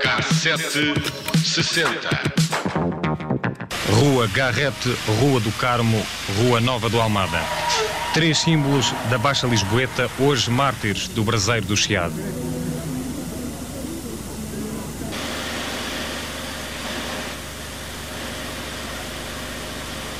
Cassete 60. Rua Garrete, Rua do Carmo, Rua Nova do Almada. Três símbolos da Baixa Lisboeta, hoje mártires do Braseiro do Chiado.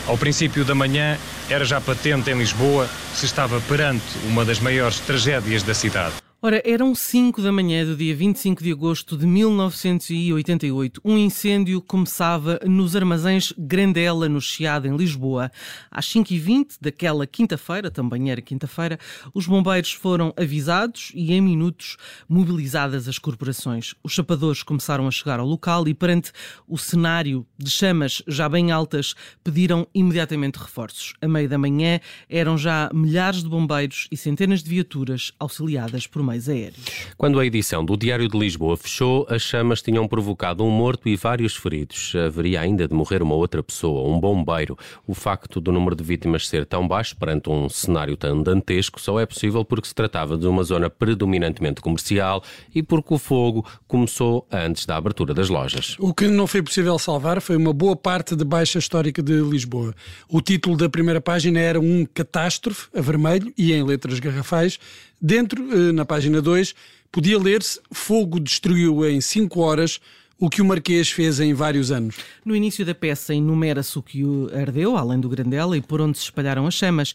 Ao princípio da manhã, era já patente em Lisboa se estava perante uma das maiores tragédias da cidade. Ora, eram 5 da manhã do dia 25 de agosto de 1988. Um incêndio começava nos armazéns Grandela, no Chiado, em Lisboa. Às 5h20 daquela quinta-feira, também era quinta-feira, os bombeiros foram avisados e, em minutos, mobilizadas as corporações. Os chapadores começaram a chegar ao local e, perante o cenário de chamas já bem altas, pediram imediatamente reforços. A meio da manhã eram já milhares de bombeiros e centenas de viaturas auxiliadas por meio mais aéreos. Quando a edição do Diário de Lisboa fechou, as chamas tinham provocado um morto e vários feridos. Haveria ainda de morrer uma outra pessoa, um bombeiro. O facto do número de vítimas ser tão baixo perante um cenário tão dantesco só é possível porque se tratava de uma zona predominantemente comercial e porque o fogo começou antes da abertura das lojas. O que não foi possível salvar foi uma boa parte de baixa histórica de Lisboa. O título da primeira página era um catástrofe, a vermelho e em letras garrafais, Dentro, eh, na página 2, podia ler-se Fogo destruiu em 5 horas o que o Marquês fez em vários anos. No início da peça enumera-se o que ardeu, além do Grandela, e por onde se espalharam as chamas.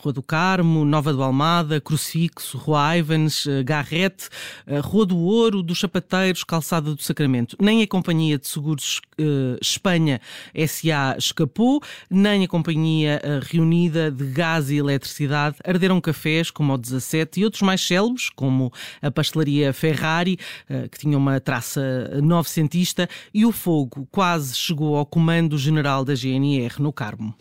Rua do Carmo, Nova do Almada, Crucifixo, Rua Ivans, eh, Garrete, Rua do Ouro, dos Chapateiros, Calçada do Sacramento. Nem a Companhia de Seguros uh, Espanha SA escapou, nem a Companhia uh, Reunida de Gás e Eletricidade. Arderam cafés, como o 17, e outros mais célebres, como a Pastelaria Ferrari, uh, que tinha uma traça 900 e o fogo quase chegou ao comando-general da GNR no Carmo.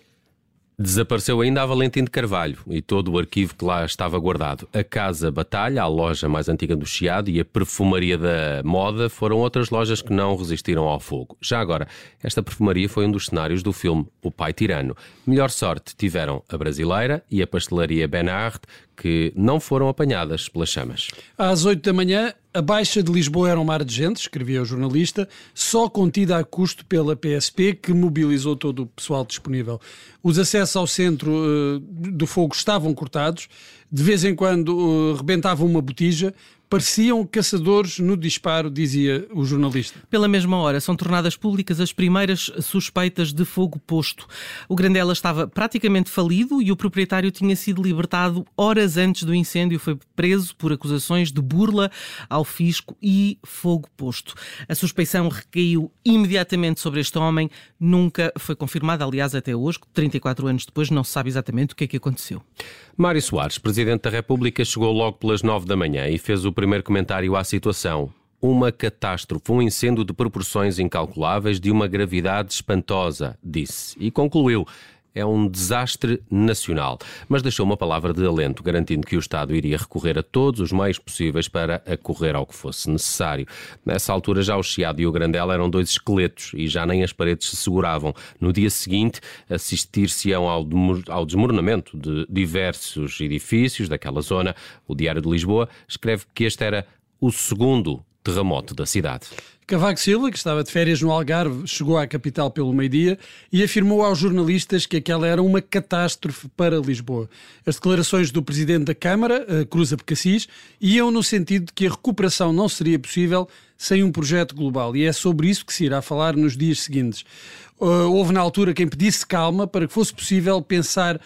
Desapareceu ainda a Valentim de Carvalho e todo o arquivo que lá estava guardado. A Casa Batalha, a loja mais antiga do Chiado, e a Perfumaria da Moda foram outras lojas que não resistiram ao fogo. Já agora, esta perfumaria foi um dos cenários do filme O Pai Tirano. Melhor sorte tiveram a Brasileira e a Pastelaria Benard, que não foram apanhadas pelas chamas. Às 8 da manhã, a Baixa de Lisboa era um mar de gente, escrevia o jornalista, só contida a custo pela PSP, que mobilizou todo o pessoal disponível. Os acessos ao centro uh, do fogo estavam cortados, de vez em quando uh, rebentava uma botija, Pareciam caçadores no disparo, dizia o jornalista. Pela mesma hora, são tornadas públicas as primeiras suspeitas de fogo posto. O Grandela estava praticamente falido e o proprietário tinha sido libertado horas antes do incêndio. Foi preso por acusações de burla ao fisco e fogo posto. A suspeição recaiu imediatamente sobre este homem. Nunca foi confirmada, aliás, até hoje, 34 anos depois, não se sabe exatamente o que é que aconteceu. Mário Soares, Presidente da República, chegou logo pelas 9 da manhã e fez o primeiro comentário à situação. Uma catástrofe, um incêndio de proporções incalculáveis, de uma gravidade espantosa, disse. E concluiu é um desastre nacional. Mas deixou uma palavra de alento, garantindo que o Estado iria recorrer a todos os meios possíveis para acorrer ao que fosse necessário. Nessa altura, já o Chiado e o Grandela eram dois esqueletos e já nem as paredes se seguravam. No dia seguinte, assistir-se-ão ao, desmoronamento de diversos edifícios daquela zona. O Diário de Lisboa escreve que este era o segundo terremoto da cidade. Cavaco Silva, que estava de férias no Algarve, chegou à capital pelo meio-dia e afirmou aos jornalistas que aquela era uma catástrofe para Lisboa. As declarações do presidente da Câmara, Cruz Abcacis, iam no sentido de que a recuperação não seria possível sem um projeto global e é sobre isso que se irá falar nos dias seguintes. Uh, houve na altura quem pedisse calma para que fosse possível pensar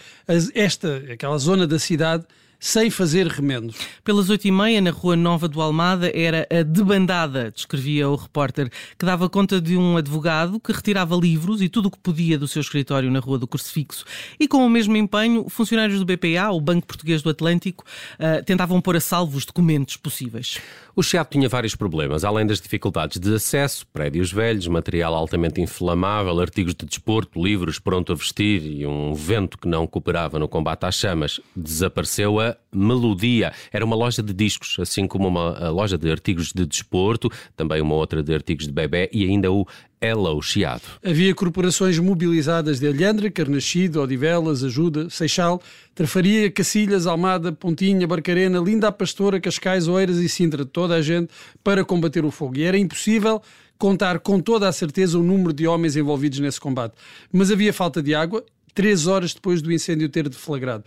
esta, aquela zona da cidade sem fazer remendos. Pelas oito e meia, na Rua Nova do Almada, era a debandada, descrevia o repórter, que dava conta de um advogado que retirava livros e tudo o que podia do seu escritório na Rua do Crucifixo. E com o mesmo empenho, funcionários do BPA, o Banco Português do Atlântico, uh, tentavam pôr a salvo os documentos possíveis. O Chiado tinha vários problemas, além das dificuldades de acesso, prédios velhos, material altamente inflamável, artigos de desporto, livros pronto a vestir e um vento que não cooperava no combate às chamas. Desapareceu a Melodia. Era uma loja de discos, assim como uma loja de artigos de desporto, também uma outra de artigos de bebê e ainda o Hello Chiado. Havia corporações mobilizadas de Alhandra, Carnachido, Odivelas, Ajuda, Seixal, Trafaria, Cacilhas, Almada, Pontinha, Barcarena, Linda a Pastora, Cascais, Oeiras e Sintra, toda a gente para combater o fogo. E era impossível contar com toda a certeza o número de homens envolvidos nesse combate. Mas havia falta de água três horas depois do incêndio ter deflagrado.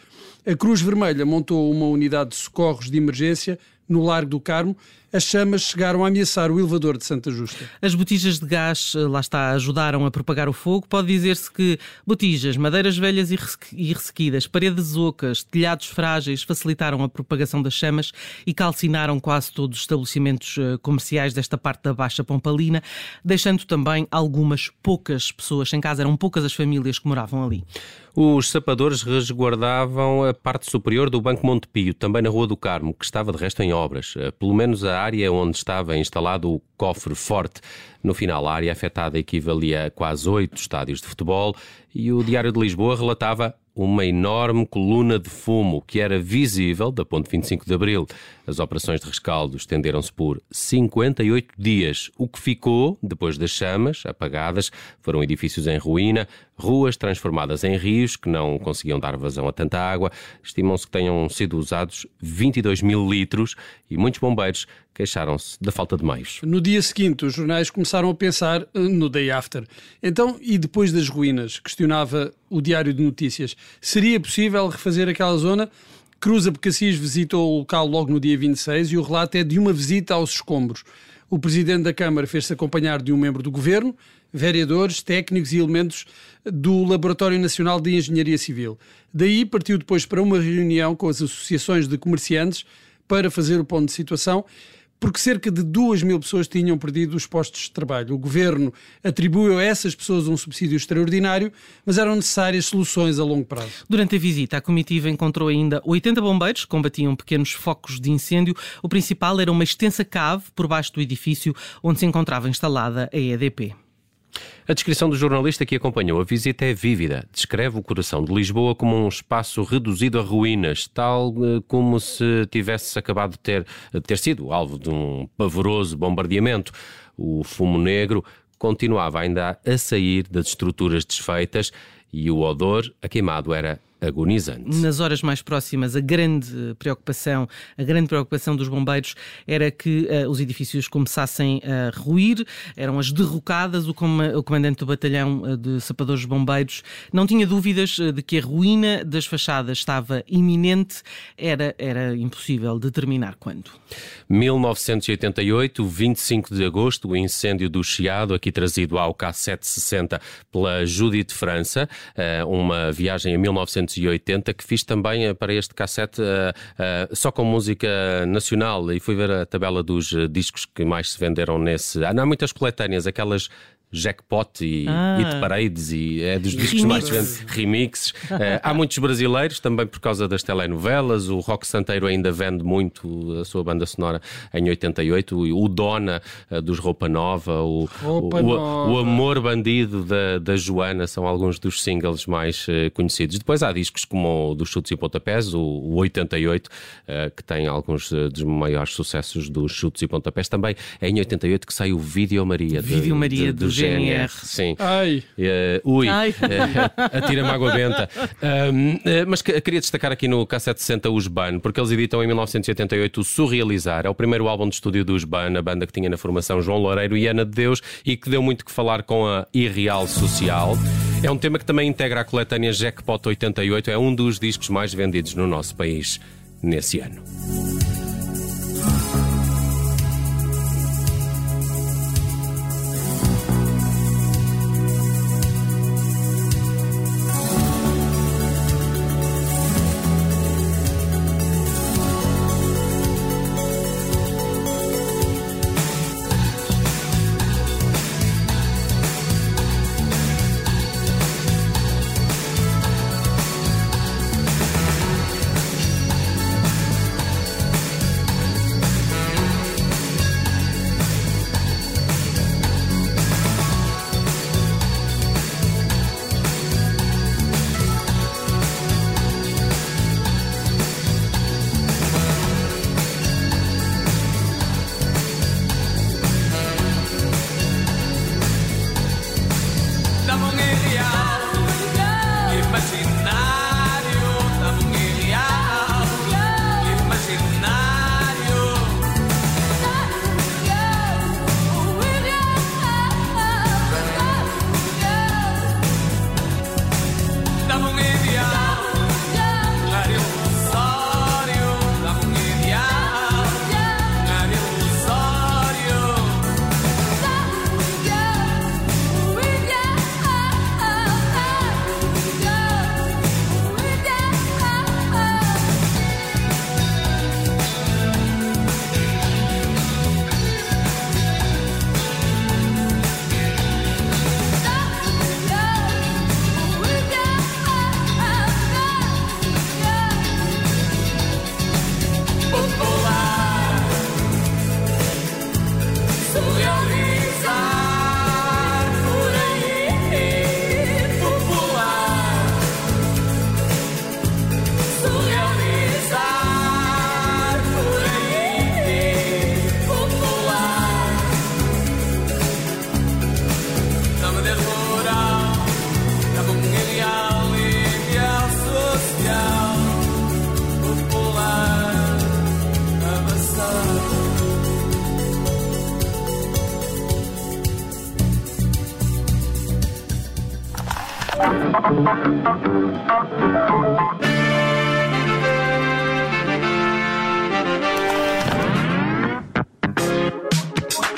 A Cruz Vermelha montou uma unidade de socorros de emergência no Largo do Carmo, as chamas chegaram a ameaçar o elevador de Santa Justa. As botijas de gás, eh, lá está, ajudaram a propagar o fogo. Pode dizer-se que botijas, madeiras velhas e ressequidas, paredes ocas, telhados frágeis facilitaram a propagação das chamas e calcinaram quase todos os estabelecimentos eh, comerciais desta parte da Baixa Pompalina, deixando também algumas poucas pessoas sem casa. Eram poucas as famílias que moravam ali. Os sapadores resguardavam a parte superior do Banco Montepio, também na Rua do Carmo, que estava de resto em obras. Eh, pelo menos a área onde estava instalado o cofre forte. No final, a área afetada equivalia a quase oito estádios de futebol e o Diário de Lisboa relatava uma enorme coluna de fumo que era visível da ponte 25 de Abril. As operações de rescaldo estenderam-se por 58 dias. O que ficou, depois das chamas apagadas, foram edifícios em ruína, ruas transformadas em rios que não conseguiam dar vazão a tanta água. Estimam-se que tenham sido usados 22 mil litros e muitos bombeiros queixaram-se da falta de meios. No dia seguinte, os jornais começaram a pensar eh, no day after. Então, e depois das ruínas? Questionava o Diário de Notícias. Seria possível refazer aquela zona? Cruz Abcacis visitou o local logo no dia 26 e o relato é de uma visita aos escombros. O presidente da Câmara fez-se acompanhar de um membro do governo, vereadores, técnicos e elementos do Laboratório Nacional de Engenharia Civil. Daí partiu depois para uma reunião com as associações de comerciantes para fazer o ponto de situação porque cerca de 2 mil pessoas tinham perdido os postos de trabalho. O governo atribuiu a essas pessoas um subsídio extraordinário, mas eram necessárias soluções a longo prazo. Durante a visita, a comitiva encontrou ainda 80 bombeiros que combatiam pequenos focos de incêndio. O principal era uma extensa cave por baixo do edifício onde se encontrava instalada a EDP. A descrição do jornalista que acompanhou a visita é vívida. Descreve o coração de Lisboa como um espaço reduzido a ruínas, tal eh, como se tivesse acabado de ter, de ter sido alvo de um pavoroso bombardeamento. O fumo negro continuava ainda a sair das estruturas desfeitas e o odor a queimado era agonizante. Nas horas mais próximas, a grande preocupação, a grande preocupação dos bombeiros era que uh, os edifícios começassem a ruir, eram as derrocadas. O, com o comandante do batalhão uh, de sapadores bombeiros não tinha dúvidas uh, de que a ruína das fachadas estava iminente, era, era impossível determinar quando. 1988, 25 de agosto, o incêndio do Chiado, aqui trazido ao K760 pela Judith França, uma viagem em 1988 1980, que fiz também eh, para este cassete uh, uh, só com música nacional e fui ver a tabela dos discos que mais se venderam nesse. Ah, não há muitas coletâneas, aquelas jackpot e ah. hit parades e é dos discos mais vendidos, remixes. Uh, há muitos brasileiros também por causa das telenovelas. O Rock Santeiro ainda vende muito a sua banda sonora em 88. O Dona uh, dos Roupa Nova, o, Roupa o, Nova. o, Amor Bandido da, da Joana são alguns dos singles mais uh, conhecidos. Depois há discos como o dos Chutes e Pontapés, o, o 88, que tem alguns dos maiores sucessos dos Chutes e Pontapés. Também é em 88 que sai o Vídeo Maria. Vídeo Maria de, de GNR. Sim. Ai. Uh, ui, Ai. Uh, atira-me água benta. Um, uh, mas queria destacar aqui no K760 os Ban, porque eles editam em 1988 o Surrealizar. É o primeiro álbum de estúdio dos Ban, a banda que tinha na formação João Loureiro e Ana de Deus e que deu muito que falar com a Irreal Social. É um tema que também integra a coletânea Jackpot 88, é um dos discos mais vendidos no nosso país nesse ano.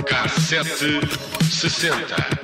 Cassete sessenta.